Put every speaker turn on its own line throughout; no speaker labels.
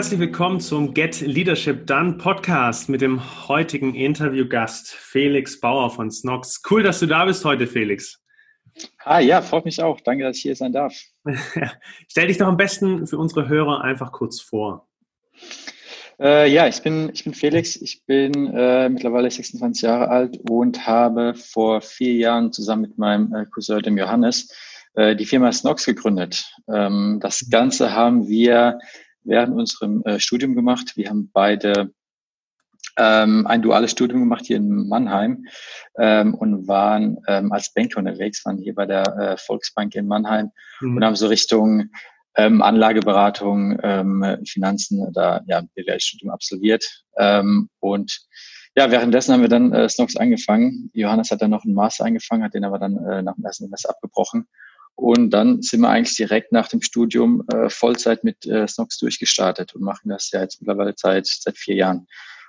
herzlich willkommen zum Get Leadership Done Podcast mit dem heutigen Interviewgast Felix Bauer von Snox. Cool, dass du da bist heute, Felix.
Ah ja, freut mich auch. Danke, dass ich hier sein darf.
Stell dich doch am besten für unsere Hörer einfach kurz vor.
Äh, ja, ich bin, ich bin Felix. Ich bin äh, mittlerweile 26 Jahre alt und habe vor vier Jahren zusammen mit meinem äh, Cousin, dem Johannes, äh, die Firma Snox gegründet. Ähm, das Ganze haben wir während unserem äh, Studium gemacht. Wir haben beide ähm, ein duales Studium gemacht hier in Mannheim ähm, und waren ähm, als Banker unterwegs, waren hier bei der äh, Volksbank in Mannheim mhm. und haben so Richtung ähm, Anlageberatung, ähm, Finanzen, da ja BWL-Studium absolviert. Ähm, und ja, währenddessen haben wir dann äh, Snox angefangen. Johannes hat dann noch einen Master angefangen, hat den aber dann äh, nach dem ersten Semester abgebrochen. Und dann sind wir eigentlich direkt nach dem Studium äh, Vollzeit mit äh, Snox durchgestartet und machen das ja jetzt mittlerweile seit, seit vier Jahren.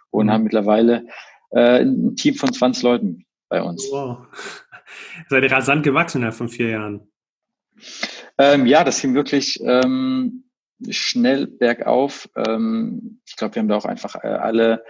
Und mhm. haben mittlerweile äh, ein Team von 20 Leuten bei uns. Wow.
Seid ihr rasant gewachsen innerhalb von vier Jahren?
Ähm, ja, das ging wirklich ähm, schnell bergauf. Ähm, ich glaube, wir haben da auch einfach äh, alle,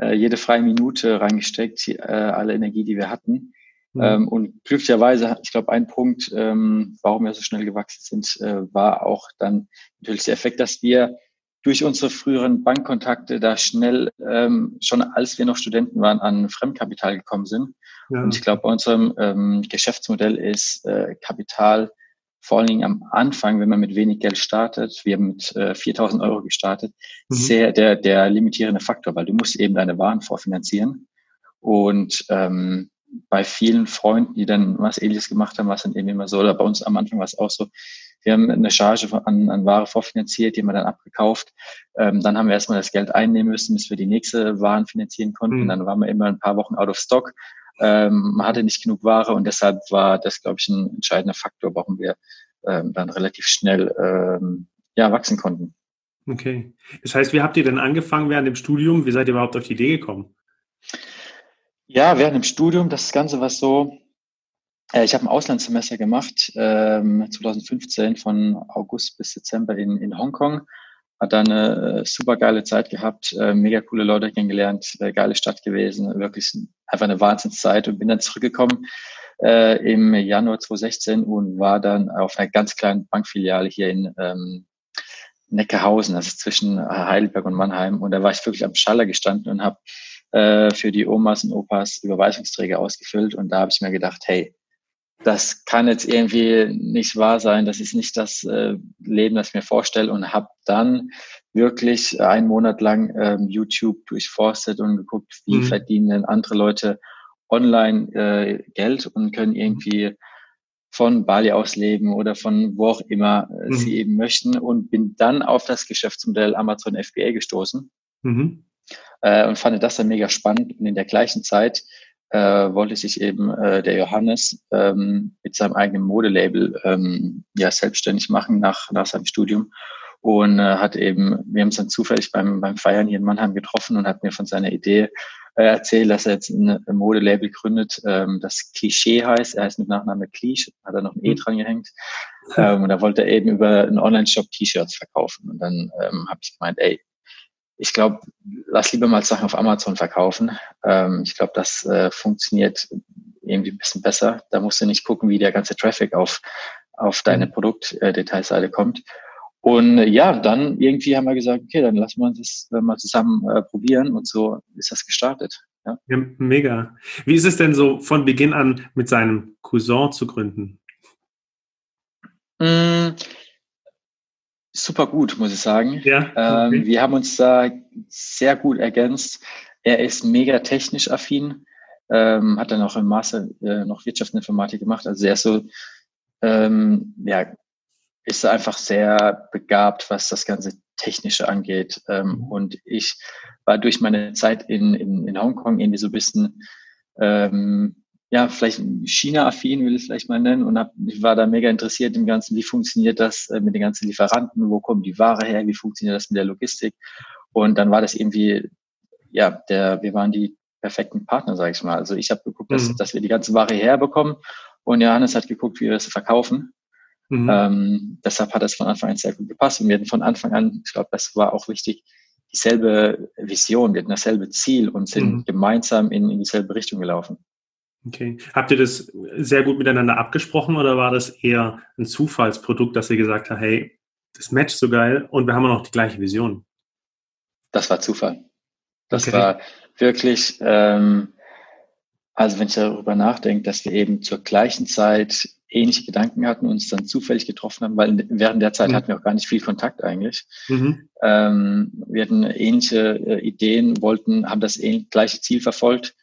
äh, jede freie Minute reingesteckt, äh, alle Energie, die wir hatten. Mhm. Ähm, und glücklicherweise, ich glaube, ein Punkt, ähm, warum wir so schnell gewachsen sind, äh, war auch dann natürlich der Effekt, dass wir durch unsere früheren Bankkontakte da schnell, ähm, schon als wir noch Studenten waren, an Fremdkapital gekommen sind. Ja. Und ich glaube, bei unserem ähm, Geschäftsmodell ist äh, Kapital vor allen Dingen am Anfang, wenn man mit wenig Geld startet, wir haben mit äh, 4.000 Euro gestartet, mhm. sehr der, der limitierende Faktor, weil du musst eben deine Waren vorfinanzieren. Und ähm, bei vielen Freunden, die dann was Ähnliches gemacht haben, war es dann eben immer so, oder bei uns am Anfang war es auch so, wir haben eine Charge an, an Ware vorfinanziert, die haben wir dann abgekauft. Ähm, dann haben wir erstmal das Geld einnehmen müssen, bis wir die nächste Waren finanzieren konnten. Mhm. Dann waren wir immer ein paar Wochen out of stock. Ähm, man hatte nicht genug Ware und deshalb war das, glaube ich, ein entscheidender Faktor, warum wir ähm, dann relativ schnell ähm, ja, wachsen konnten.
Okay. Das heißt, wie habt ihr denn angefangen während dem Studium? Wie seid ihr überhaupt auf die Idee gekommen?
Ja, während dem Studium, das Ganze war so, äh, ich habe ein Auslandssemester gemacht, ähm, 2015 von August bis Dezember in, in Hongkong. Hat da eine äh, super geile Zeit gehabt, äh, mega coole Leute kennengelernt, äh, geile Stadt gewesen, wirklich einfach eine Wahnsinnszeit und bin dann zurückgekommen äh, im Januar 2016 und war dann auf einer ganz kleinen Bankfiliale hier in ähm, Neckarhausen, das ist zwischen Heidelberg und Mannheim. Und da war ich wirklich am Schaller gestanden und habe äh, für die Omas und Opas Überweisungsträger ausgefüllt. Und da habe ich mir gedacht, hey, das kann jetzt irgendwie nicht wahr sein, das ist nicht das äh, Leben, das ich mir vorstelle und habe dann wirklich einen Monat lang ähm, YouTube durchforstet und geguckt, wie mhm. verdienen andere Leute online äh, Geld und können irgendwie von Bali aus leben oder von wo auch immer äh, mhm. sie eben möchten und bin dann auf das Geschäftsmodell Amazon FBA gestoßen. Mhm äh, und fand das dann mega spannend. Und in der gleichen Zeit äh, wollte sich eben äh, der Johannes ähm, mit seinem eigenen Modelabel ähm, ja selbstständig machen nach, nach seinem Studium und äh, hat eben, wir haben uns dann zufällig beim, beim Feiern hier in Mannheim getroffen und hat mir von seiner Idee äh, erzählt, dass er jetzt ein, ein Modelabel gründet, ähm, das Klischee heißt. Er heißt mit Nachname Klisch, hat er noch ein E mhm. dran gehängt. Ähm, und da wollte er eben über einen Online-Shop T-Shirts verkaufen. Und dann ähm, habe ich gemeint, ey, ich glaube, lass lieber mal Sachen auf Amazon verkaufen. Ähm, ich glaube, das äh, funktioniert irgendwie ein bisschen besser. Da musst du nicht gucken, wie der ganze Traffic auf, auf deine mhm. Produktdetailseite kommt. Und äh, ja, dann irgendwie haben wir gesagt, okay, dann lassen wir das äh, mal zusammen äh, probieren und so ist das gestartet.
Ja. ja. mega. Wie ist es denn so von Beginn an mit seinem Cousin zu gründen?
Mm, super gut, muss ich sagen. Ja, okay. ähm, wir haben uns da sehr gut ergänzt. Er ist mega technisch affin, ähm, hat dann auch im Master äh, noch Wirtschaftsinformatik gemacht. Also er ist so, ähm, ja, ist einfach sehr begabt, was das ganze Technische angeht. Ähm, mhm. und ich war durch meine Zeit in, in, in Hongkong irgendwie so ein bisschen ähm, ja, vielleicht China-affin will ich vielleicht mal nennen und hab, ich war da mega interessiert im Ganzen, wie funktioniert das äh, mit den ganzen Lieferanten, wo kommt die Ware her, wie funktioniert das mit der Logistik und dann war das irgendwie, ja, der, wir waren die perfekten Partner, sage ich mal. Also ich habe geguckt, dass, mhm. dass wir die ganze Ware herbekommen und Johannes hat geguckt, wie wir es verkaufen Mhm. Ähm, deshalb hat das von Anfang an sehr gut gepasst. Und wir hatten von Anfang an, ich glaube, das war auch wichtig, dieselbe Vision, wir hatten dasselbe Ziel und sind mhm. gemeinsam in, in dieselbe Richtung gelaufen.
Okay. Habt ihr das sehr gut miteinander abgesprochen oder war das eher ein Zufallsprodukt, dass ihr gesagt habt, hey, das matcht so geil und wir haben auch noch die gleiche Vision?
Das war Zufall. Das okay. war wirklich, ähm, also wenn ich darüber nachdenke, dass wir eben zur gleichen Zeit ähnliche Gedanken hatten, uns dann zufällig getroffen haben, weil während der Zeit mhm. hatten wir auch gar nicht viel Kontakt eigentlich. Mhm. Ähm, wir hatten ähnliche äh, Ideen, wollten, haben das gleiche Ziel verfolgt.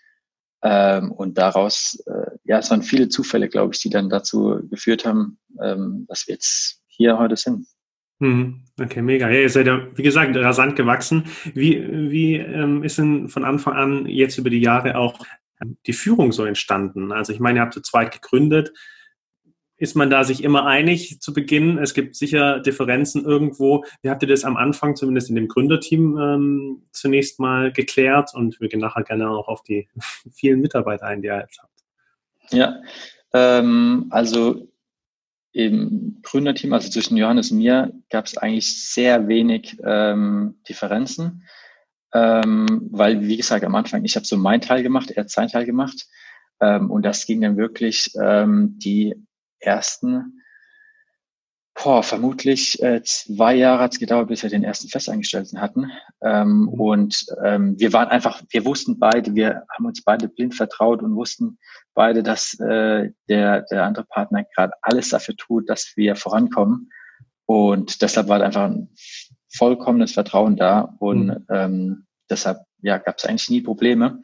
Ähm, und daraus, äh, ja, es waren viele Zufälle, glaube ich, die dann dazu geführt haben, ähm, dass wir jetzt hier heute sind.
Mhm. Okay, mega. Ja, ihr seid ja, wie gesagt, rasant gewachsen. Wie, wie ähm, ist denn von Anfang an jetzt über die Jahre auch die Führung so entstanden? Also ich meine, ihr habt zu zweit gegründet ist man da sich immer einig zu Beginn? Es gibt sicher Differenzen irgendwo. Wie habt ihr das am Anfang, zumindest in dem Gründerteam, ähm, zunächst mal geklärt? Und wir gehen nachher gerne auch auf die vielen Mitarbeiter ein, die ihr jetzt habt.
Ja, ähm, also im Gründerteam, also zwischen Johannes und mir, gab es eigentlich sehr wenig ähm, Differenzen. Ähm, weil, wie gesagt, am Anfang, ich habe so meinen Teil gemacht, er hat seinen Teil gemacht. Ähm, und das ging dann wirklich ähm, die ersten, boah, vermutlich äh, zwei Jahre hat es gedauert, bis wir den ersten Festangestellten hatten. Ähm, mhm. Und ähm, wir waren einfach, wir wussten beide, wir haben uns beide blind vertraut und wussten beide, dass äh, der, der andere Partner gerade alles dafür tut, dass wir vorankommen. Und deshalb war einfach ein vollkommenes Vertrauen da. Und mhm. ähm, deshalb ja, gab es eigentlich nie Probleme.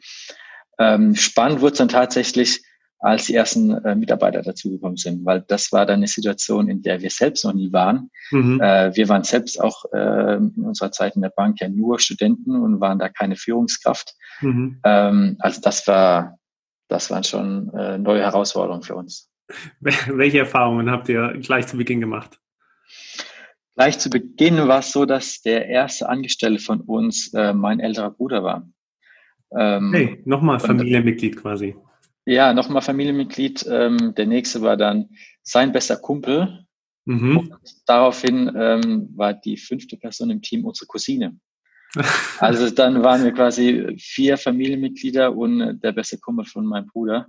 Ähm, spannend wurde es dann tatsächlich, als die ersten äh, Mitarbeiter dazugekommen sind, weil das war dann eine Situation, in der wir selbst noch nie waren. Mhm. Äh, wir waren selbst auch äh, in unserer Zeit in der Bank ja nur Studenten und waren da keine Führungskraft. Mhm. Ähm, also das war, das waren schon äh, neue Herausforderungen für uns.
Welche Erfahrungen habt ihr gleich zu Beginn gemacht?
Gleich zu Beginn war es so, dass der erste Angestellte von uns äh, mein älterer Bruder war.
Ähm, hey, nochmal Familienmitglied quasi.
Ja, nochmal Familienmitglied. Ähm, der nächste war dann sein bester Kumpel. Mhm. daraufhin ähm, war die fünfte Person im Team unsere Cousine. Also dann waren wir quasi vier Familienmitglieder und der beste Kumpel von meinem Bruder.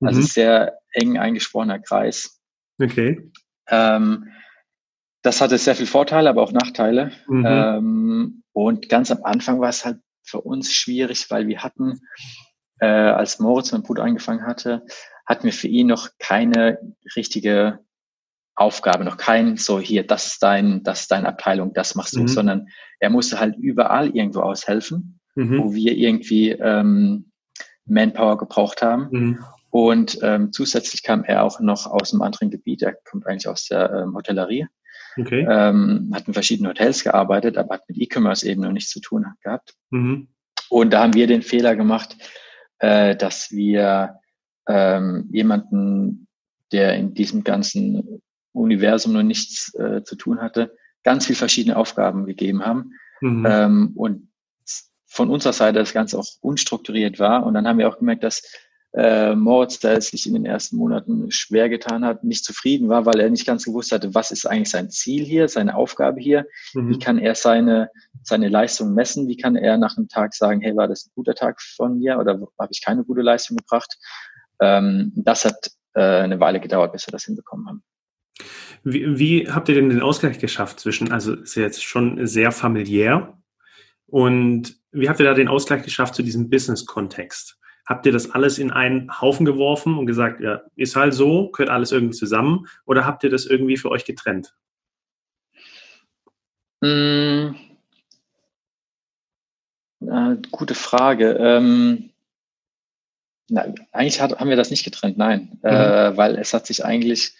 Also mhm. sehr eng eingesprochener Kreis.
Okay.
Ähm, das hatte sehr viele Vorteile, aber auch Nachteile. Mhm. Ähm, und ganz am Anfang war es halt für uns schwierig, weil wir hatten äh, als Moritz mein Bruder angefangen hatte, hatten wir für ihn noch keine richtige Aufgabe, noch kein so hier, das ist dein, das ist deine Abteilung, das machst du, mhm. sondern er musste halt überall irgendwo aushelfen, mhm. wo wir irgendwie ähm, Manpower gebraucht haben. Mhm. Und ähm, zusätzlich kam er auch noch aus einem anderen Gebiet. Er kommt eigentlich aus der ähm, Hotellerie. Okay. Ähm, hat in verschiedenen Hotels gearbeitet, aber hat mit E-Commerce eben noch nichts zu tun gehabt. Mhm. Und da haben wir den Fehler gemacht, äh, dass wir ähm, jemanden, der in diesem ganzen Universum noch nichts äh, zu tun hatte, ganz viel verschiedene Aufgaben gegeben haben. Mhm. Ähm, und von unserer Seite das Ganze auch unstrukturiert war. Und dann haben wir auch gemerkt, dass äh, Moritz, der sich in den ersten Monaten schwer getan hat, nicht zufrieden war, weil er nicht ganz gewusst hatte, was ist eigentlich sein Ziel hier, seine Aufgabe hier, mhm. wie kann er seine, seine Leistung messen, wie kann er nach einem Tag sagen, hey, war das ein guter Tag von mir oder habe ich keine gute Leistung gebracht? Ähm, das hat äh, eine Weile gedauert, bis wir das hinbekommen haben.
Wie, wie habt ihr denn den Ausgleich geschafft zwischen, also ist ja jetzt schon sehr familiär und wie habt ihr da den Ausgleich geschafft zu diesem Business-Kontext? Habt ihr das alles in einen Haufen geworfen und gesagt, ja, ist halt so, gehört alles irgendwie zusammen? Oder habt ihr das irgendwie für euch getrennt?
Hm, äh, gute Frage. Ähm, na, eigentlich hat, haben wir das nicht getrennt, nein, mhm. äh, weil es hat sich eigentlich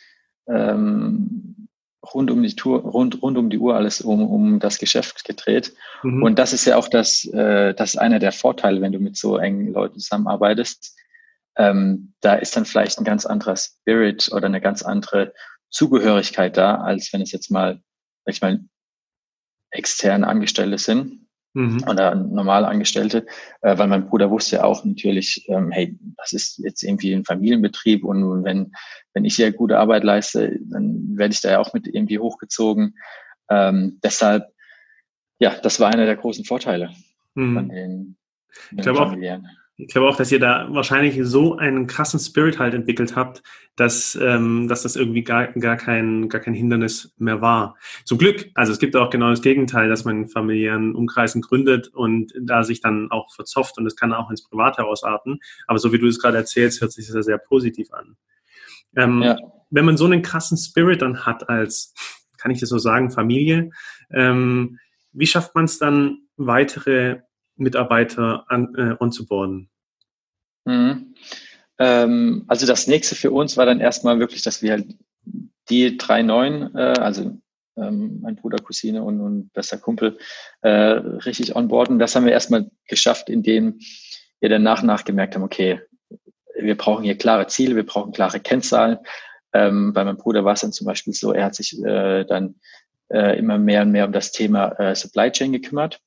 ähm, rund um die Tour, rund, rund um die Uhr alles um, um das Geschäft gedreht. Mhm. Und das ist ja auch das, äh, das ist einer der Vorteile, wenn du mit so engen Leuten zusammenarbeitest. Ähm, da ist dann vielleicht ein ganz anderer Spirit oder eine ganz andere Zugehörigkeit da, als wenn es jetzt mal, sag ich mal, externe Angestellte sind. Mhm. oder normale Angestellte, äh, weil mein Bruder wusste ja auch natürlich, ähm, hey, das ist jetzt irgendwie ein Familienbetrieb und wenn, wenn ich hier gute Arbeit leiste, dann werde ich da ja auch mit irgendwie hochgezogen. Ähm, deshalb, ja, das war einer der großen Vorteile mhm. von den,
den ich glaube auch, ich glaube auch, dass ihr da wahrscheinlich so einen krassen Spirit halt entwickelt habt, dass, ähm, dass das irgendwie gar, gar, kein, gar kein Hindernis mehr war. Zum Glück. Also es gibt auch genau das Gegenteil, dass man in familiären Umkreisen gründet und da sich dann auch verzopft und es kann auch ins Private ausarten. Aber so wie du es gerade erzählst, hört sich das ja sehr positiv an. Ähm, ja. Wenn man so einen krassen Spirit dann hat als, kann ich das so sagen, Familie, ähm, wie schafft man es dann, weitere Mitarbeiter an, äh, onzuboarden?
Mhm. Ähm, also das nächste für uns war dann erstmal wirklich, dass wir halt die drei neuen, äh, also ähm, mein Bruder, Cousine und, und bester Kumpel, äh, richtig onboarden. Das haben wir erstmal geschafft, indem wir dann nach und nach gemerkt haben, okay, wir brauchen hier klare Ziele, wir brauchen klare Kennzahlen. Ähm, bei meinem Bruder war es dann zum Beispiel so, er hat sich äh, dann äh, immer mehr und mehr um das Thema äh, Supply Chain gekümmert.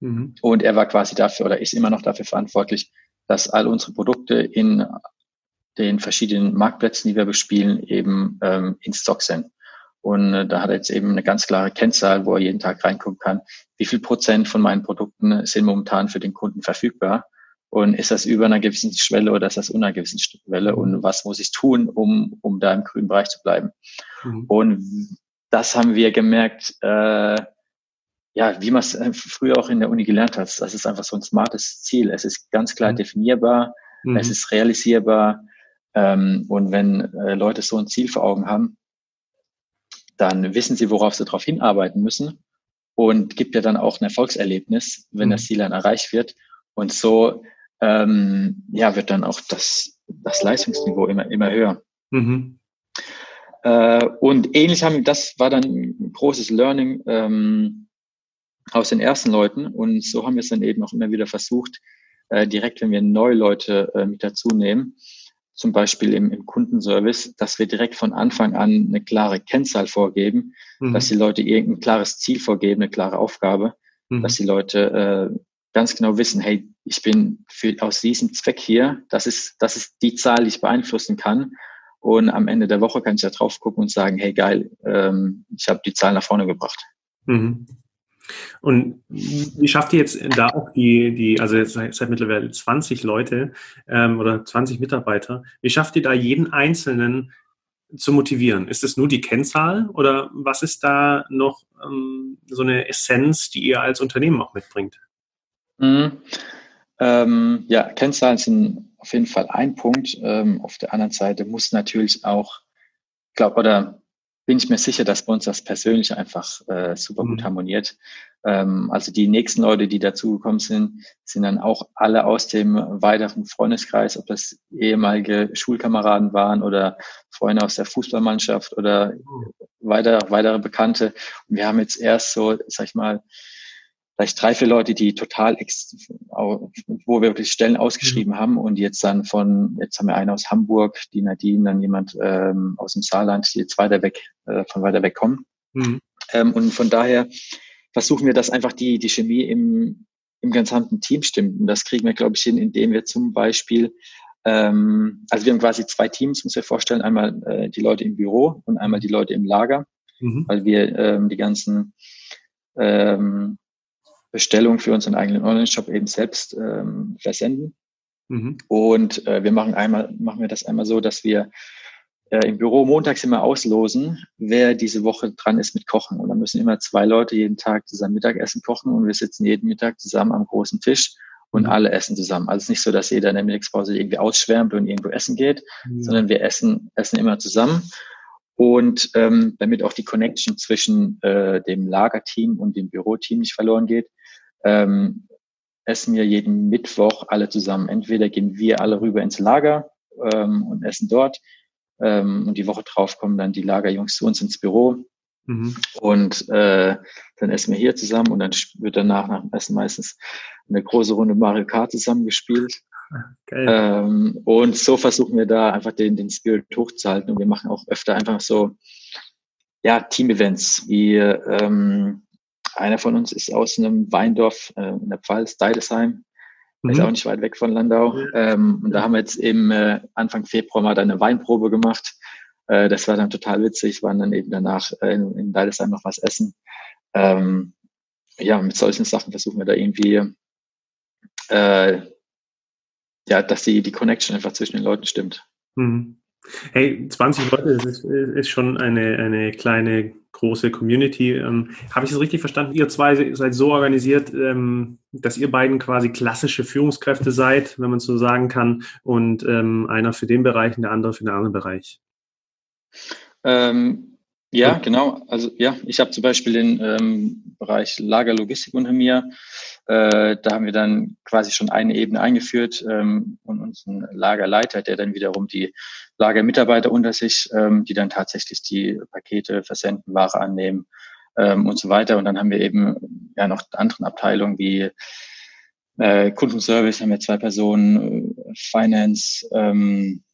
Mhm. Und er war quasi dafür oder ist immer noch dafür verantwortlich, dass all unsere Produkte in den verschiedenen Marktplätzen, die wir bespielen, eben ähm, in Stock sind. Und äh, da hat er jetzt eben eine ganz klare Kennzahl, wo er jeden Tag reingucken kann, wie viel Prozent von meinen Produkten sind momentan für den Kunden verfügbar. Und ist das über einer gewissen Schwelle oder ist das unter einer gewissen Schwelle? Und was muss ich tun, um, um da im grünen Bereich zu bleiben? Mhm. Und das haben wir gemerkt, äh, ja, wie man es äh, früher auch in der Uni gelernt hat, das ist einfach so ein smartes Ziel. Es ist ganz klar mhm. definierbar, mhm. es ist realisierbar. Ähm, und wenn äh, Leute so ein Ziel vor Augen haben, dann wissen sie, worauf sie darauf hinarbeiten müssen und gibt ja dann auch ein Erfolgserlebnis, wenn mhm. das Ziel dann erreicht wird. Und so ähm, ja, wird dann auch das, das Leistungsniveau immer, immer höher. Mhm. Äh, und ähnlich haben, das war dann ein großes Learning. Ähm, aus den ersten Leuten. Und so haben wir es dann eben auch immer wieder versucht, äh, direkt, wenn wir neue Leute äh, mit dazu nehmen, zum Beispiel im, im Kundenservice, dass wir direkt von Anfang an eine klare Kennzahl vorgeben, mhm. dass die Leute irgendein klares Ziel vorgeben, eine klare Aufgabe, mhm. dass die Leute äh, ganz genau wissen, hey, ich bin für, aus diesem Zweck hier, das ist, das ist die Zahl, die ich beeinflussen kann. Und am Ende der Woche kann ich da drauf gucken und sagen, hey geil, ähm, ich habe die Zahl nach vorne gebracht. Mhm.
Und wie schafft ihr jetzt da auch die, die also jetzt seit mittlerweile 20 Leute ähm, oder 20 Mitarbeiter, wie schafft ihr da jeden Einzelnen zu motivieren? Ist es nur die Kennzahl oder was ist da noch ähm, so eine Essenz, die ihr als Unternehmen auch mitbringt?
Mhm. Ähm, ja, Kennzahlen sind auf jeden Fall ein Punkt. Ähm, auf der anderen Seite muss natürlich auch, glaube oder bin ich mir sicher, dass bei uns das Persönliche einfach äh, super gut mhm. harmoniert. Ähm, also die nächsten Leute, die dazugekommen sind, sind dann auch alle aus dem weiteren Freundeskreis, ob das ehemalige Schulkameraden waren oder Freunde aus der Fußballmannschaft oder mhm. weiter, weitere Bekannte. Und wir haben jetzt erst so, sag ich mal, vielleicht drei, vier Leute, die total, ex wo wir wirklich Stellen ausgeschrieben mhm. haben und jetzt dann von, jetzt haben wir einen aus Hamburg, die Nadine, dann jemand ähm, aus dem Saarland, die jetzt weiter weg, äh, von weiter weg kommen. Mhm. Ähm, und von daher versuchen wir, dass einfach die, die Chemie im, im gesamten Team stimmt. Und das kriegen wir, glaube ich, hin, indem wir zum Beispiel ähm, also wir haben quasi zwei Teams, muss ich vorstellen, einmal äh, die Leute im Büro und einmal die Leute im Lager, mhm. weil wir ähm, die ganzen ähm, Bestellung für unseren eigenen Online-Shop eben selbst ähm, versenden. Mhm. Und äh, wir machen einmal, machen wir das einmal so, dass wir äh, im Büro montags immer auslosen, wer diese Woche dran ist mit Kochen. Und dann müssen immer zwei Leute jeden Tag zusammen Mittagessen kochen und wir sitzen jeden Mittag zusammen am großen Tisch und mhm. alle essen zusammen. Also nicht so, dass jeder in der Mittagspause irgendwie ausschwärmt und irgendwo essen geht, mhm. sondern wir essen, essen immer zusammen. Und ähm, damit auch die Connection zwischen äh, dem Lagerteam und dem Büroteam nicht verloren geht, ähm, essen wir jeden Mittwoch alle zusammen. Entweder gehen wir alle rüber ins Lager ähm, und essen dort ähm, und die Woche drauf kommen dann die Lagerjungs zu uns ins Büro mhm. und äh, dann essen wir hier zusammen und dann wird danach nach dem Essen meistens eine große Runde Mario Kart zusammengespielt. Ähm, und so versuchen wir da einfach den, den Spirit hochzuhalten und wir machen auch öfter einfach so ja, Team-Events wie ähm, einer von uns ist aus einem Weindorf äh, in der Pfalz, Deidesheim. Mhm. Ist auch nicht weit weg von Landau. Ähm, und da haben wir jetzt eben äh, Anfang Februar mal eine Weinprobe gemacht. Äh, das war dann total witzig, waren dann eben danach äh, in, in Deidesheim noch was essen. Ähm, ja, mit solchen Sachen versuchen wir da irgendwie, äh, ja, dass die, die Connection einfach zwischen den Leuten stimmt.
Mhm. Hey, 20 Leute, das ist, ist schon eine, eine kleine, große Community. Ähm, Habe ich das richtig verstanden? Ihr zwei seid so organisiert, ähm, dass ihr beiden quasi klassische Führungskräfte seid, wenn man so sagen kann, und ähm, einer für den Bereich und der andere für den anderen Bereich.
Ähm, ja, genau. Also ja, ich habe zum Beispiel den ähm, Bereich Lagerlogistik unter mir. Äh, da haben wir dann quasi schon eine Ebene eingeführt ähm, und uns einen Lagerleiter, der dann wiederum die Lagermitarbeiter unter sich, ähm, die dann tatsächlich die Pakete versenden, Ware annehmen ähm, und so weiter. Und dann haben wir eben ja noch anderen Abteilungen wie äh, Kundenservice haben wir zwei Personen, äh, Finance, ähm,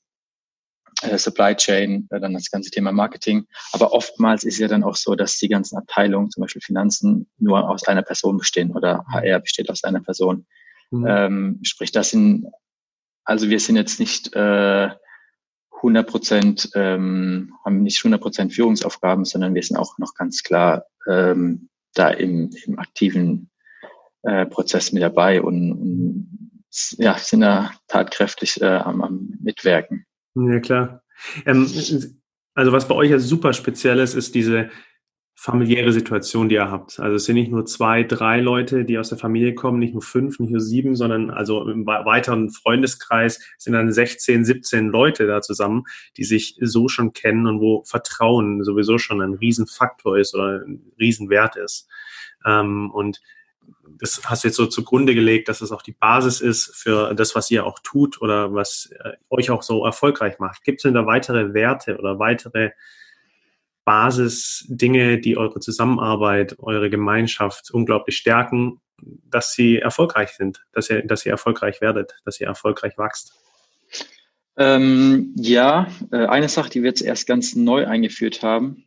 äh, Supply Chain, äh, dann das ganze Thema Marketing. Aber oftmals ist ja dann auch so, dass die ganzen Abteilungen, zum Beispiel Finanzen, nur aus einer Person bestehen oder HR besteht aus einer Person. Mhm. Ähm, sprich, das sind, also wir sind jetzt nicht äh, 100 Prozent, ähm, haben nicht 100 Prozent Führungsaufgaben, sondern wir sind auch noch ganz klar ähm, da im, im aktiven äh, Prozess mit dabei und, und ja, sind da tatkräftig äh, am, am Mitwirken.
Ja, klar. Ähm, also was bei euch ja super speziell ist, ist diese familiäre Situation, die ihr habt. Also es sind nicht nur zwei, drei Leute, die aus der Familie kommen, nicht nur fünf, nicht nur sieben, sondern also im weiteren Freundeskreis sind dann 16, 17 Leute da zusammen, die sich so schon kennen und wo Vertrauen sowieso schon ein Riesenfaktor ist oder ein Riesenwert ist. Ähm, und das hast du jetzt so zugrunde gelegt, dass es auch die Basis ist für das, was ihr auch tut oder was äh, euch auch so erfolgreich macht. Gibt es denn da weitere Werte oder weitere Basisdinge, die eure Zusammenarbeit, eure Gemeinschaft unglaublich stärken, dass sie erfolgreich sind, dass ihr, dass ihr erfolgreich werdet, dass ihr erfolgreich wächst?
Ähm, ja, äh, eine Sache, die wir jetzt erst ganz neu eingeführt haben,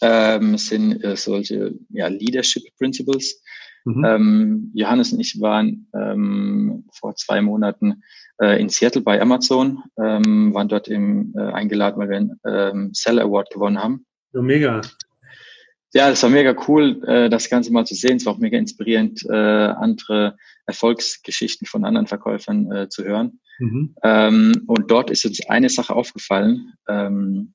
ähm, sind äh, solche ja, Leadership Principles. Mhm. Ähm, Johannes und ich waren ähm, vor zwei Monaten äh, in Seattle bei Amazon, ähm, waren dort im, äh, eingeladen, weil wir einen ähm, Seller Award gewonnen haben.
Ja, mega.
Ja, das war mega cool, äh, das Ganze mal zu sehen. Es war auch mega inspirierend, äh, andere Erfolgsgeschichten von anderen Verkäufern äh, zu hören. Mhm. Ähm, und dort ist uns eine Sache aufgefallen. Ähm,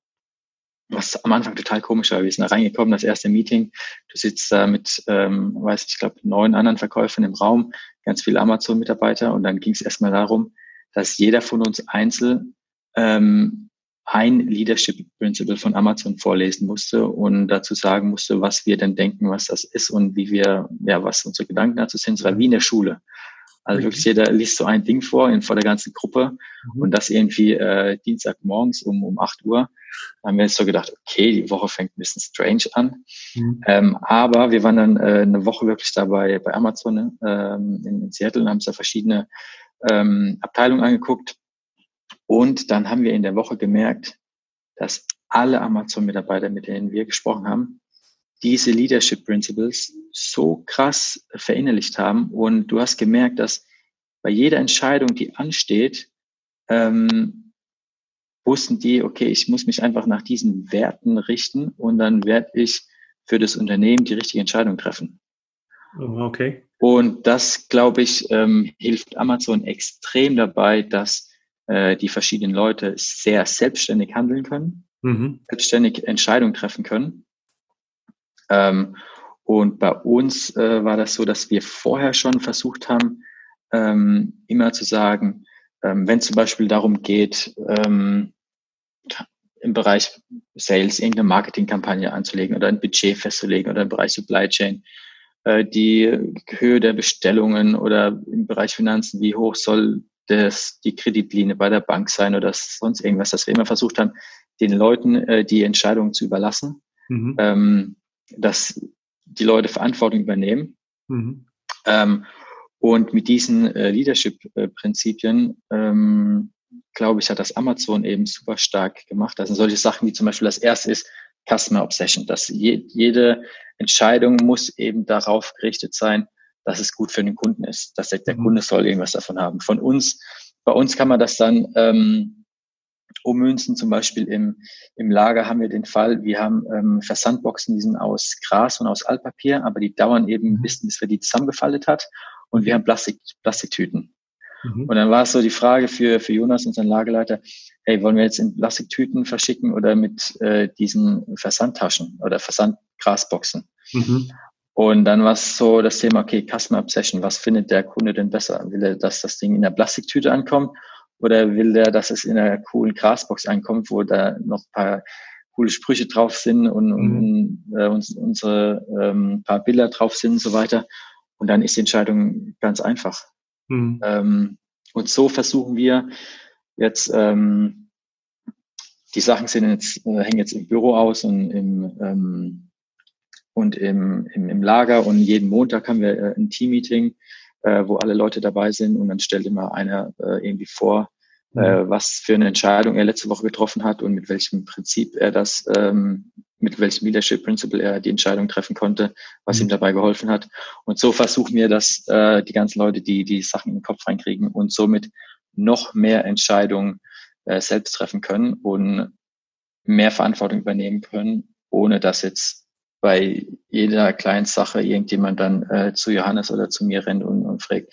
was am Anfang total komisch war. Wir sind da reingekommen, das erste Meeting. Du sitzt da mit, ähm, weiß ich glaube, neun anderen Verkäufern im Raum, ganz viele Amazon-Mitarbeiter und dann ging es erstmal darum, dass jeder von uns einzeln ähm, ein Leadership Principle von Amazon vorlesen musste und dazu sagen musste, was wir denn denken, was das ist und wie wir, ja, was unsere Gedanken dazu sind. Es war wie in der Schule. Also wirklich jeder liest so ein Ding vor in, vor der ganzen Gruppe mhm. und das irgendwie äh, Dienstagmorgens um, um 8 Uhr. Da haben wir jetzt so gedacht, okay, die Woche fängt ein bisschen strange an. Mhm. Ähm, aber wir waren dann äh, eine Woche wirklich dabei bei Amazon ne, ähm, in, in Seattle und haben uns da verschiedene ähm, Abteilungen angeguckt. Und dann haben wir in der Woche gemerkt, dass alle Amazon-Mitarbeiter, mit denen wir gesprochen haben, diese Leadership Principles so krass verinnerlicht haben. Und du hast gemerkt, dass bei jeder Entscheidung, die ansteht, ähm, wussten die, okay, ich muss mich einfach nach diesen Werten richten und dann werde ich für das Unternehmen die richtige Entscheidung treffen.
Okay.
Und das, glaube ich, ähm, hilft Amazon extrem dabei, dass äh, die verschiedenen Leute sehr selbstständig handeln können, mhm. selbstständig Entscheidungen treffen können. Ähm, und bei uns äh, war das so, dass wir vorher schon versucht haben, ähm, immer zu sagen, ähm, wenn zum Beispiel darum geht, ähm, im Bereich Sales irgendeine Marketingkampagne anzulegen oder ein Budget festzulegen oder im Bereich Supply Chain, die Höhe der Bestellungen oder im Bereich Finanzen, wie hoch soll das, die Kreditlinie bei der Bank sein oder sonst irgendwas, dass wir immer versucht haben, den Leuten äh, die Entscheidungen zu überlassen. Mhm. Ähm, dass die Leute Verantwortung übernehmen. Mhm. Ähm, und mit diesen äh, Leadership-Prinzipien, ähm, glaube ich, hat das Amazon eben super stark gemacht. Also solche Sachen wie zum Beispiel das erste ist, Customer Obsession, dass je, jede Entscheidung muss eben darauf gerichtet sein, dass es gut für den Kunden ist, dass der, der mhm. Kunde soll irgendwas davon haben. Von uns, bei uns kann man das dann ähm, ummünzen, zum Beispiel im, im Lager haben wir den Fall, wir haben ähm, Versandboxen, die sind aus Gras und aus Altpapier, aber die dauern eben ein bisschen, bis wir die zusammengefaltet hat und wir haben Plastik, Plastiktüten. Mhm. Und dann war es so die Frage für, für Jonas, unseren Lagerleiter, hey, wollen wir jetzt in Plastiktüten verschicken oder mit äh, diesen Versandtaschen oder Versandgrasboxen? Mhm. Und dann war es so das Thema, okay, Customer Obsession, was findet der Kunde denn besser? Will er, dass das Ding in der Plastiktüte ankommt oder will der, dass es in einer coolen Grasbox ankommt, wo da noch ein paar coole Sprüche drauf sind und, mhm. und äh, uns, unsere ähm, paar Bilder drauf sind und so weiter. Und dann ist die Entscheidung ganz einfach. Mhm. Ähm, und so versuchen wir jetzt, ähm, die Sachen sind jetzt, äh, hängen jetzt im Büro aus und im, ähm, und im, im, im Lager und jeden Montag haben wir äh, ein Team-Meeting, äh, wo alle Leute dabei sind und dann stellt immer einer äh, irgendwie vor, mhm. äh, was für eine Entscheidung er letzte Woche getroffen hat und mit welchem Prinzip er das, ähm, mit welchem Leadership Principle er die Entscheidung treffen konnte, was mhm. ihm dabei geholfen hat. Und so versuchen wir, dass äh, die ganzen Leute, die die Sachen in den Kopf reinkriegen und somit noch mehr Entscheidungen äh, selbst treffen können und mehr Verantwortung übernehmen können, ohne dass jetzt bei jeder kleinen Sache irgendjemand dann äh, zu Johannes oder zu mir rennt und, und fragt,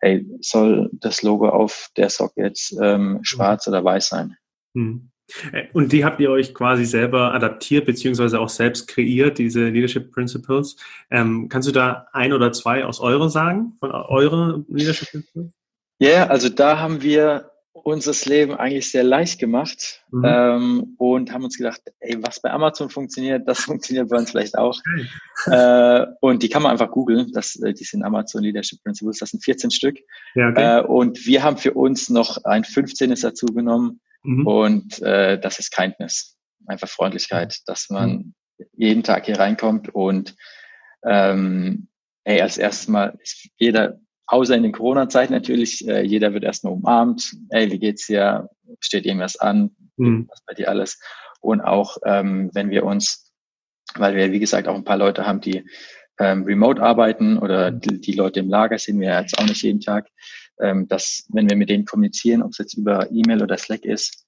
hey, soll das Logo auf der Socke jetzt ähm, schwarz oder weiß sein?
Hm. Äh, und die habt ihr euch quasi selber adaptiert, beziehungsweise auch selbst kreiert, diese Leadership Principles. Ähm, kannst du da ein oder zwei aus eurer sagen, von euren Leadership Principles?
Ja, yeah, also da haben wir uns das Leben eigentlich sehr leicht gemacht mhm. ähm, und haben uns gedacht, ey, was bei Amazon funktioniert, das funktioniert bei uns vielleicht auch. Okay. Äh, und die kann man einfach googeln. Das, äh, die sind Amazon Leadership Principles, das sind 14 Stück. Ja, okay. äh, und wir haben für uns noch ein 15. dazu genommen mhm. und äh, das ist Kindness, einfach Freundlichkeit, dass man mhm. jeden Tag hier reinkommt und ähm, ey, als erstes Mal ist jeder außer in den Corona-Zeiten natürlich, äh, jeder wird erstmal umarmt, ey, wie geht's dir, steht irgendwas an, mhm. was bei dir alles. Und auch ähm, wenn wir uns, weil wir wie gesagt auch ein paar Leute haben, die ähm, remote arbeiten oder mhm. die, die, Leute im Lager sehen wir jetzt auch nicht jeden Tag, ähm, dass wenn wir mit denen kommunizieren, ob es jetzt über E-Mail oder Slack ist,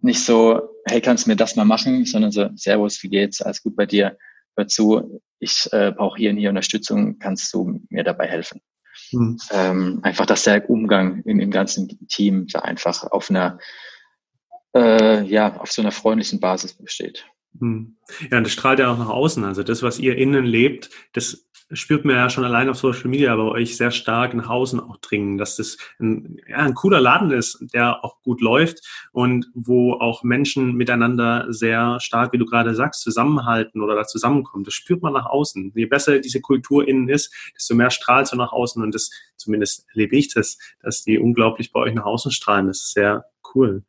nicht so, hey, kannst du mir das mal machen, sondern so, Servus, wie geht's, alles gut bei dir, hör zu, ich äh, brauche hier und hier Unterstützung, kannst du mir dabei helfen? Mhm. Ähm, einfach, dass der Umgang in, im ganzen Team da einfach auf einer, äh, ja, auf so einer freundlichen Basis besteht.
Mhm. Ja, und das strahlt ja auch nach außen. Also das, was ihr innen lebt, das spürt man ja schon allein auf Social Media bei euch sehr stark nach außen auch dringen, dass das ein, ja, ein cooler Laden ist, der auch gut läuft und wo auch Menschen miteinander sehr stark, wie du gerade sagst, zusammenhalten oder da zusammenkommen. Das spürt man nach außen. Je besser diese Kultur innen ist, desto mehr strahlt so nach außen und das, zumindest erlebe ich das, dass die unglaublich bei euch nach außen strahlen. Das ist sehr cool.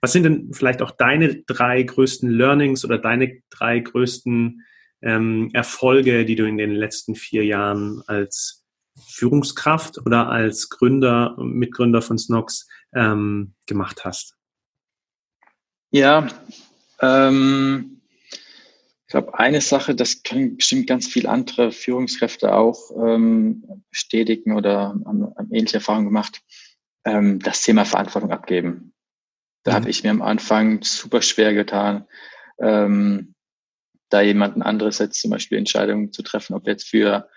Was sind denn vielleicht auch deine drei größten Learnings oder deine drei größten ähm, Erfolge, die du in den letzten vier Jahren als Führungskraft oder als Gründer, Mitgründer von Snox ähm, gemacht hast?
Ja, ähm, ich glaube, eine Sache, das können bestimmt ganz viele andere Führungskräfte auch ähm, bestätigen oder haben, haben ähnliche Erfahrungen gemacht, ähm, das Thema Verantwortung abgeben. Da mhm. habe ich mir am Anfang super schwer getan, ähm, da jemanden anderes jetzt zum Beispiel Entscheidungen zu treffen, ob jetzt für,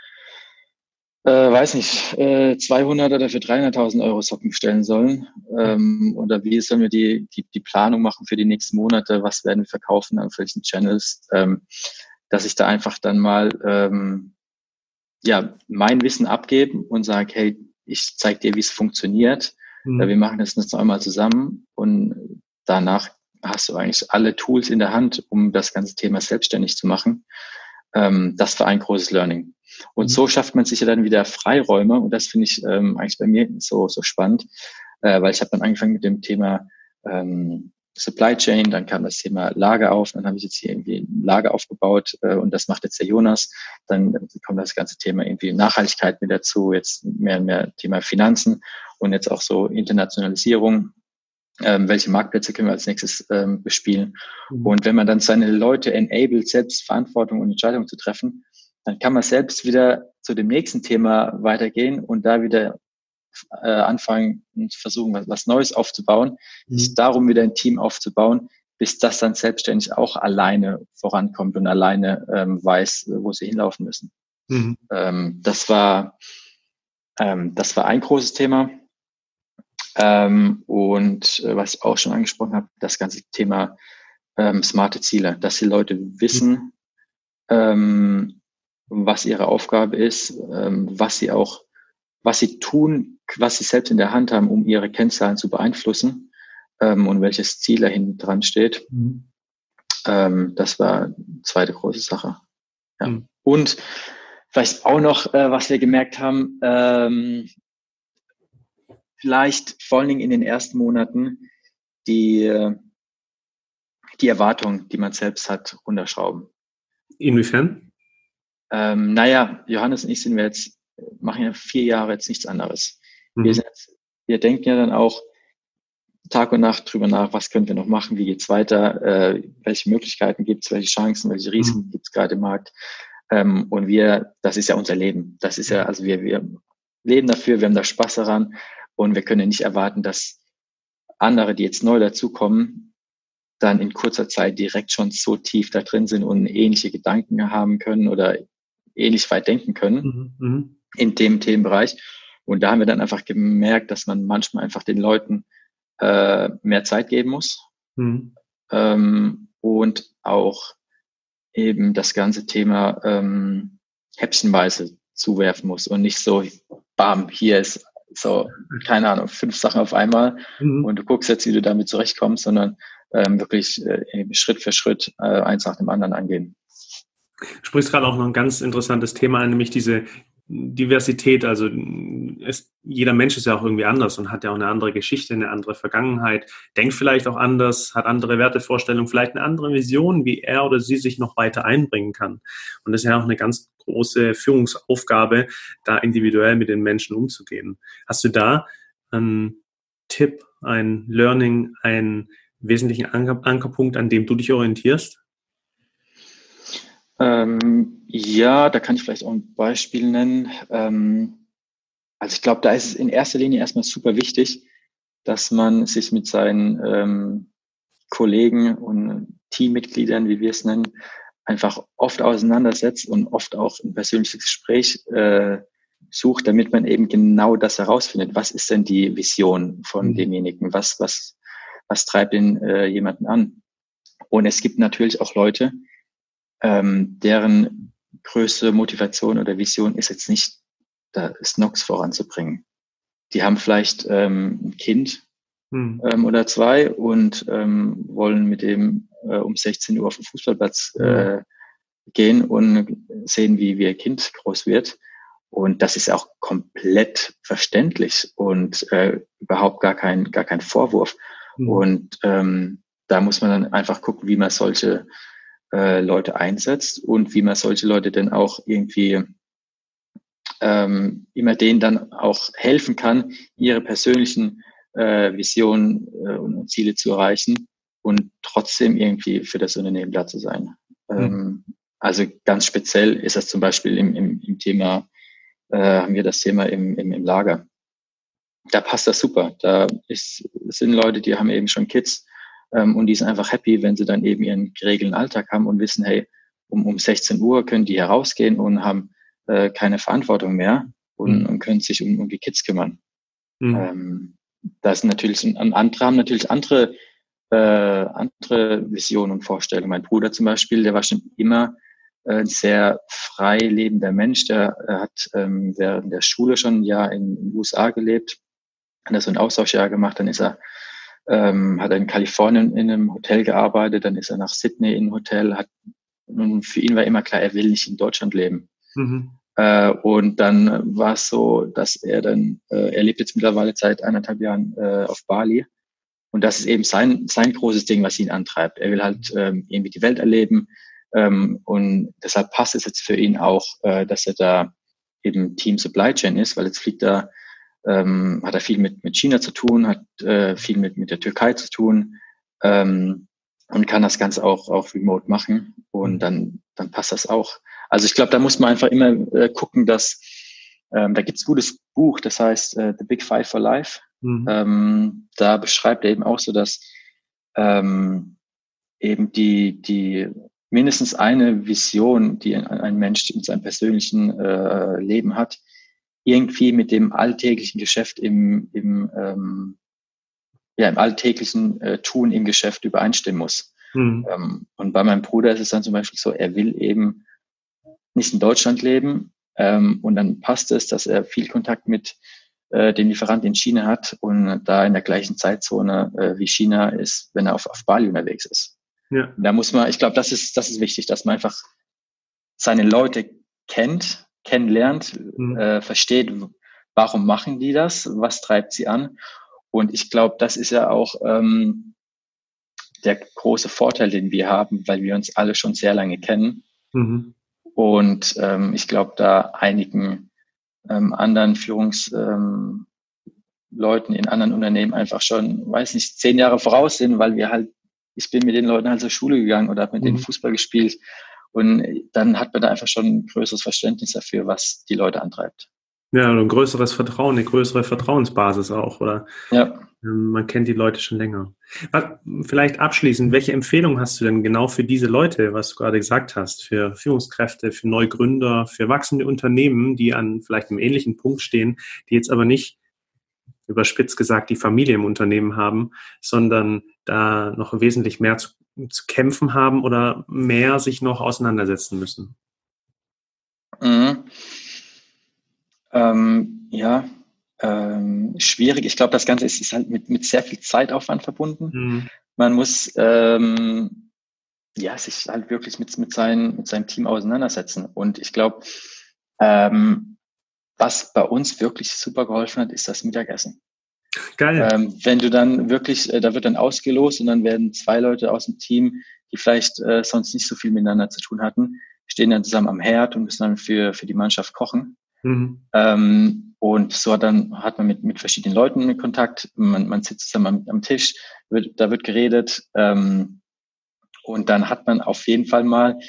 äh, weiß nicht, äh, 200 oder für 300.000 Euro Socken bestellen sollen ähm, oder wie sollen wir die, die, die Planung machen für die nächsten Monate, was werden wir verkaufen an welchen Channels, ähm, dass ich da einfach dann mal ähm, ja mein Wissen abgeben und sage, hey, ich zeige dir, wie es funktioniert. Mhm. Wir machen das jetzt einmal zusammen und danach hast du eigentlich alle Tools in der Hand, um das ganze Thema selbstständig zu machen. Ähm, das war ein großes Learning. Und mhm. so schafft man sich ja dann wieder Freiräume und das finde ich ähm, eigentlich bei mir so, so spannend, äh, weil ich habe dann angefangen mit dem Thema ähm, Supply Chain, dann kam das Thema Lager auf, dann habe ich jetzt hier irgendwie ein Lager aufgebaut äh, und das macht jetzt der Jonas. Dann kommt das ganze Thema irgendwie Nachhaltigkeit mit dazu, jetzt mehr und mehr Thema Finanzen und jetzt auch so Internationalisierung ähm, welche Marktplätze können wir als nächstes ähm, bespielen. Mhm. Und wenn man dann seine Leute enabled, selbst Verantwortung und Entscheidungen zu treffen, dann kann man selbst wieder zu dem nächsten Thema weitergehen und da wieder äh, anfangen und versuchen, was, was Neues aufzubauen, mhm. sich darum wieder ein Team aufzubauen, bis das dann selbstständig auch alleine vorankommt und alleine ähm, weiß, wo sie hinlaufen müssen. Mhm. Ähm, das war ähm, das war ein großes Thema. Ähm, und äh, was ich auch schon angesprochen habe, das ganze Thema ähm, smarte Ziele, dass die Leute wissen, ähm, was ihre Aufgabe ist, ähm, was sie auch, was sie tun, was sie selbst in der Hand haben, um ihre Kennzahlen zu beeinflussen ähm, und welches Ziel dahin dran steht. Mhm. Ähm, das war eine zweite große Sache. Ja. Mhm. Und vielleicht auch noch, äh, was wir gemerkt haben, ähm, vielleicht vor allen Dingen in den ersten Monaten die, die Erwartungen, die man selbst hat, runterschrauben.
Inwiefern?
Ähm, naja, Johannes und ich sind wir jetzt, machen ja vier Jahre jetzt nichts anderes. Mhm. Wir, jetzt, wir denken ja dann auch Tag und Nacht drüber nach, was können wir noch machen, wie geht's weiter, äh, welche Möglichkeiten gibt es, welche Chancen, welche Risiken mhm. gibt es gerade im Markt. Ähm, und wir, das ist ja unser Leben. Das ist ja, also wir, wir leben dafür, wir haben da Spaß daran und wir können nicht erwarten, dass andere, die jetzt neu dazukommen, dann in kurzer Zeit direkt schon so tief da drin sind und ähnliche Gedanken haben können oder ähnlich weit denken können mhm, mhm. in dem Themenbereich. Und da haben wir dann einfach gemerkt, dass man manchmal einfach den Leuten äh, mehr Zeit geben muss mhm. ähm, und auch eben das ganze Thema ähm, häppchenweise zuwerfen muss und nicht so, bam, hier ist so, keine Ahnung, fünf Sachen auf einmal mhm. und du guckst jetzt, wie du damit zurechtkommst, sondern ähm, wirklich äh, Schritt für Schritt äh, eins nach dem anderen angehen.
Du sprichst gerade auch noch ein ganz interessantes Thema an, nämlich diese Diversität, also es, jeder Mensch ist ja auch irgendwie anders und hat ja auch eine andere Geschichte, eine andere Vergangenheit, denkt vielleicht auch anders, hat andere Wertevorstellungen, vielleicht eine andere Vision, wie er oder sie sich noch weiter einbringen kann. Und das ist ja auch eine ganz große Führungsaufgabe, da individuell mit den Menschen umzugehen. Hast du da einen Tipp, ein Learning, einen wesentlichen Ankerpunkt, an dem du dich orientierst?
Ähm, ja, da kann ich vielleicht auch ein Beispiel nennen. Ähm, also ich glaube, da ist es in erster Linie erstmal super wichtig, dass man sich mit seinen ähm, Kollegen und Teammitgliedern, wie wir es nennen, einfach oft auseinandersetzt und oft auch ein persönliches Gespräch äh, sucht, damit man eben genau das herausfindet. Was ist denn die Vision von mhm. demjenigen? Was, was, was treibt den äh, jemanden an? Und es gibt natürlich auch Leute, ähm, deren größte Motivation oder Vision ist jetzt nicht, da Snox voranzubringen. Die haben vielleicht ähm, ein Kind hm. ähm, oder zwei und ähm, wollen mit dem äh, um 16 Uhr auf den Fußballplatz äh, gehen und sehen, wie, wie ihr Kind groß wird. Und das ist auch komplett verständlich und äh, überhaupt gar kein, gar kein Vorwurf. Mhm. Und ähm, da muss man dann einfach gucken, wie man solche äh, Leute einsetzt und wie man solche Leute denn auch irgendwie ähm, immer denen dann auch helfen kann, ihre persönlichen äh, Visionen äh, und Ziele zu erreichen und trotzdem irgendwie für das Unternehmen da zu sein. Mhm. Ähm, also ganz speziell ist das zum Beispiel im, im, im Thema, äh, haben wir das Thema im, im, im Lager. Da passt das super. Da ist, sind Leute, die haben eben schon Kids ähm, und die sind einfach happy, wenn sie dann eben ihren geregelten Alltag haben und wissen, hey, um, um 16 Uhr können die herausgehen und haben äh, keine Verantwortung mehr und, mhm. und können sich um, um die Kids kümmern. Mhm. Ähm, das sind natürlich andere haben natürlich andere äh, andere Visionen und Vorstellungen. Mein Bruder zum Beispiel, der war schon immer äh, ein sehr frei lebender Mensch. Der hat ähm, während der Schule schon ein Jahr in den USA gelebt, hat er so ein Austauschjahr gemacht, dann ist er ähm, hat er in Kalifornien in einem Hotel gearbeitet, dann ist er nach Sydney in ein Hotel, hat und für ihn war immer klar, er will nicht in Deutschland leben. Mhm. Äh, und dann war es so, dass er dann, äh, er lebt jetzt mittlerweile seit eineinhalb Jahren äh, auf Bali. Und das ist eben sein, sein großes Ding, was ihn antreibt. Er will halt ähm, irgendwie die Welt erleben. Ähm, und deshalb passt es jetzt für ihn auch, äh, dass er da eben Team Supply Chain ist, weil jetzt fliegt er ähm, hat er viel mit, mit China zu tun, hat äh, viel mit, mit der Türkei zu tun ähm, und kann das Ganze auch, auch remote machen und dann, dann passt das auch. Also ich glaube, da muss man einfach immer äh, gucken, dass ähm, da gibt's gutes Buch, das heißt äh, The Big Five for Life. Mhm. Ähm, da beschreibt er eben auch so, dass ähm, eben die, die mindestens eine Vision, die ein, ein Mensch in seinem persönlichen äh, Leben hat, irgendwie mit dem alltäglichen Geschäft im, im, ähm, ja, im alltäglichen äh, Tun im Geschäft übereinstimmen muss. Mhm. Ähm, und bei meinem Bruder ist es dann zum Beispiel so, er will eben nicht in Deutschland leben ähm, und dann passt es, dass er viel Kontakt mit äh, dem Lieferanten in China hat und da in der gleichen Zeitzone äh, wie China ist, wenn er auf, auf Bali unterwegs ist. Ja. Da muss man, ich glaube, das ist, das ist wichtig, dass man einfach seine Leute kennt, kennenlernt, mhm. äh, versteht, warum machen die das, was treibt sie an. Und ich glaube, das ist ja auch ähm, der große Vorteil, den wir haben, weil wir uns alle schon sehr lange kennen. Mhm. Und ähm, ich glaube, da einigen ähm, anderen Führungsleuten ähm, in anderen Unternehmen einfach schon, weiß nicht, zehn Jahre voraus sind, weil wir halt, ich bin mit den Leuten halt zur Schule gegangen oder habe mit mhm. denen Fußball gespielt. Und dann hat man da einfach schon ein größeres Verständnis dafür, was die Leute antreibt.
Ja, ein größeres Vertrauen, eine größere Vertrauensbasis auch, oder?
Ja.
Ähm, man kennt die Leute schon länger. Vielleicht abschließend, welche Empfehlungen hast du denn genau für diese Leute, was du gerade gesagt hast, für Führungskräfte, für Neugründer, für wachsende Unternehmen, die an vielleicht einem ähnlichen Punkt stehen, die jetzt aber nicht überspitzt gesagt die Familie im Unternehmen haben, sondern da noch wesentlich mehr zu, zu kämpfen haben oder mehr sich noch auseinandersetzen müssen?
Mhm. Ähm, ja, ähm, schwierig. Ich glaube, das Ganze ist, ist, halt mit, mit sehr viel Zeitaufwand verbunden. Mhm. Man muss ähm, ja, sich halt wirklich mit, mit, sein, mit seinem Team auseinandersetzen. Und ich glaube, ähm, was bei uns wirklich super geholfen hat, ist das Mittagessen. Geil. Ähm, wenn du dann wirklich, äh, da wird dann ausgelost und dann werden zwei Leute aus dem Team, die vielleicht äh, sonst nicht so viel miteinander zu tun hatten, stehen dann zusammen am Herd und müssen dann für, für die Mannschaft kochen. Mhm. Ähm, und so hat dann hat man mit, mit verschiedenen Leuten Kontakt. Man, man sitzt zusammen am, am Tisch, wird, da wird geredet. Ähm, und dann hat man auf jeden Fall mal,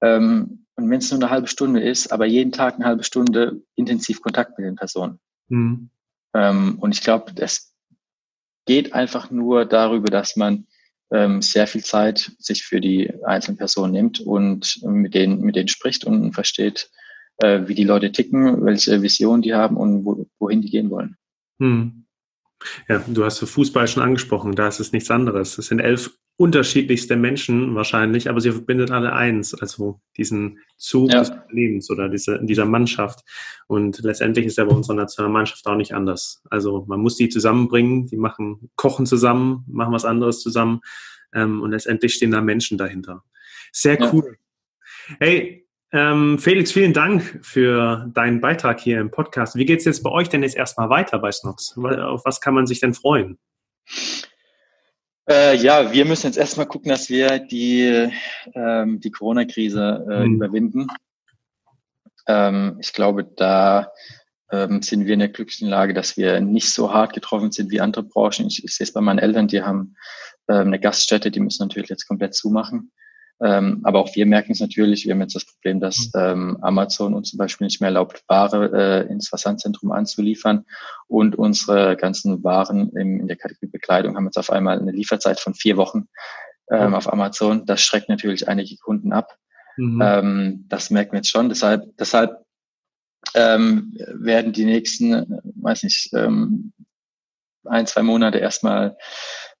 ähm, und wenn es nur eine halbe Stunde ist, aber jeden Tag eine halbe Stunde intensiv Kontakt mit den Personen. Mhm. Ähm, und ich glaube, das geht einfach nur darüber, dass man ähm, sehr viel Zeit sich für die einzelnen Personen nimmt und mit denen, mit denen spricht und versteht, äh, wie die Leute ticken, welche Vision die haben und wo, wohin die gehen wollen. Hm.
Ja, du hast Fußball schon angesprochen, da ist es nichts anderes. Es sind elf unterschiedlichste Menschen wahrscheinlich, aber sie verbindet alle eins, also diesen Zug ja. des Lebens oder diese, dieser Mannschaft. Und letztendlich ist ja bei unserer Nationalmannschaft auch nicht anders. Also man muss die zusammenbringen, die machen, kochen zusammen, machen was anderes zusammen ähm, und letztendlich stehen da Menschen dahinter. Sehr cool. Ja. Hey, ähm, Felix, vielen Dank für deinen Beitrag hier im Podcast. Wie geht es jetzt bei euch denn jetzt erstmal weiter bei Snox? Auf was kann man sich denn freuen?
Äh, ja, wir müssen jetzt erstmal gucken, dass wir die, ähm, die Corona-Krise äh, hm. überwinden. Ähm, ich glaube, da ähm, sind wir in der glücklichen Lage, dass wir nicht so hart getroffen sind wie andere Branchen. Ich, ich sehe es bei meinen Eltern, die haben ähm, eine Gaststätte, die müssen natürlich jetzt komplett zumachen. Ähm, aber auch wir merken es natürlich. Wir haben jetzt das Problem, dass mhm. ähm, Amazon uns zum Beispiel nicht mehr erlaubt, Ware äh, ins Versandzentrum anzuliefern. Und unsere ganzen Waren im, in der Kategorie Bekleidung haben jetzt auf einmal eine Lieferzeit von vier Wochen ähm, auf Amazon. Das schreckt natürlich einige Kunden ab. Mhm. Ähm, das merken wir jetzt schon. Deshalb, deshalb ähm, werden die nächsten, weiß nicht, ähm, ein, zwei Monate erstmal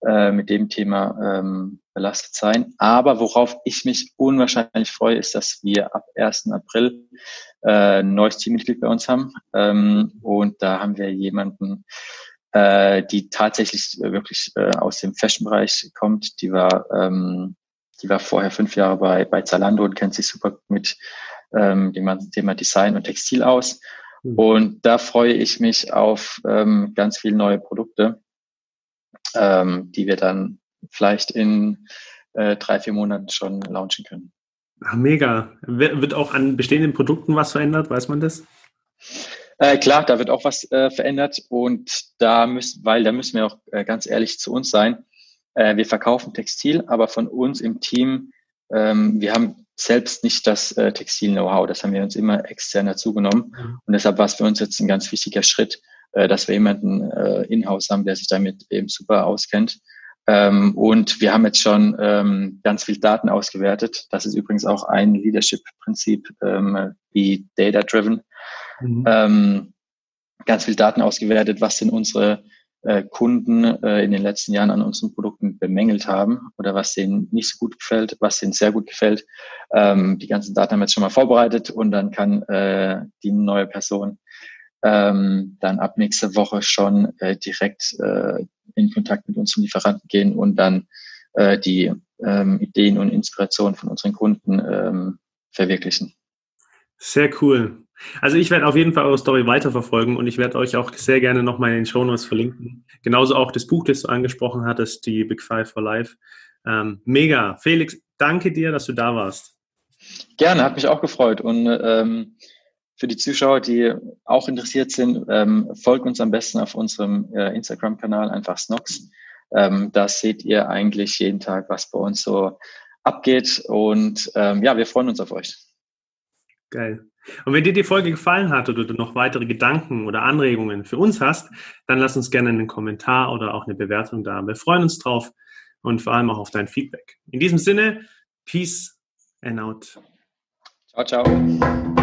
äh, mit dem Thema ähm, belastet sein. Aber worauf ich mich unwahrscheinlich freue, ist, dass wir ab 1. April äh, ein neues Teammitglied bei uns haben. Ähm, und da haben wir jemanden, äh, die tatsächlich wirklich äh, aus dem Fashion-Bereich kommt. Die war, ähm, die war vorher fünf Jahre bei, bei Zalando und kennt sich super mit ähm, dem Thema Design und Textil aus. Mhm. Und da freue ich mich auf ähm, ganz viele neue Produkte ähm, die wir dann vielleicht in äh, drei, vier Monaten schon launchen können.
Ach, mega. Wird auch an bestehenden Produkten was verändert? Weiß man das?
Äh, klar, da wird auch was äh, verändert und da müssen, weil da müssen wir auch äh, ganz ehrlich zu uns sein. Äh, wir verkaufen Textil, aber von uns im Team, ähm, wir haben selbst nicht das äh, Textil-Know-how. Das haben wir uns immer extern dazugenommen. Mhm. Und deshalb war es für uns jetzt ein ganz wichtiger Schritt, äh, dass wir jemanden in-house haben, der sich damit eben super auskennt. Ähm, und wir haben jetzt schon ähm, ganz viel Daten ausgewertet. Das ist übrigens auch ein Leadership-Prinzip ähm, wie Data-Driven. Mhm. Ähm, ganz viel Daten ausgewertet. Was sind unsere äh, Kunden äh, in den letzten Jahren an unseren Produkten bemängelt haben oder was denen nicht so gut gefällt, was denen sehr gut gefällt. Ähm, die ganzen Daten haben wir jetzt schon mal vorbereitet und dann kann äh, die neue Person ähm, dann ab nächster Woche schon äh, direkt äh, in Kontakt mit unseren Lieferanten gehen und dann äh, die ähm, Ideen und Inspirationen von unseren Kunden ähm, verwirklichen.
Sehr cool. Also ich werde auf jeden Fall eure Story weiterverfolgen und ich werde euch auch sehr gerne nochmal in den Show Notes verlinken. Genauso auch das Buch, das du angesprochen hattest, die Big Five for Life. Ähm, mega. Felix, danke dir, dass du da warst.
Gerne, hat mich auch gefreut. Und ähm, für die Zuschauer, die auch interessiert sind, ähm, folgt uns am besten auf unserem äh, Instagram-Kanal, einfach Snox. Ähm, da seht ihr eigentlich jeden Tag, was bei uns so abgeht. Und ähm, ja, wir freuen uns auf euch.
Geil. Und wenn dir die Folge gefallen hat oder du noch weitere Gedanken oder Anregungen für uns hast, dann lass uns gerne einen Kommentar oder auch eine Bewertung da. Wir freuen uns drauf und vor allem auch auf dein Feedback. In diesem Sinne, Peace and out.
Ciao, ciao.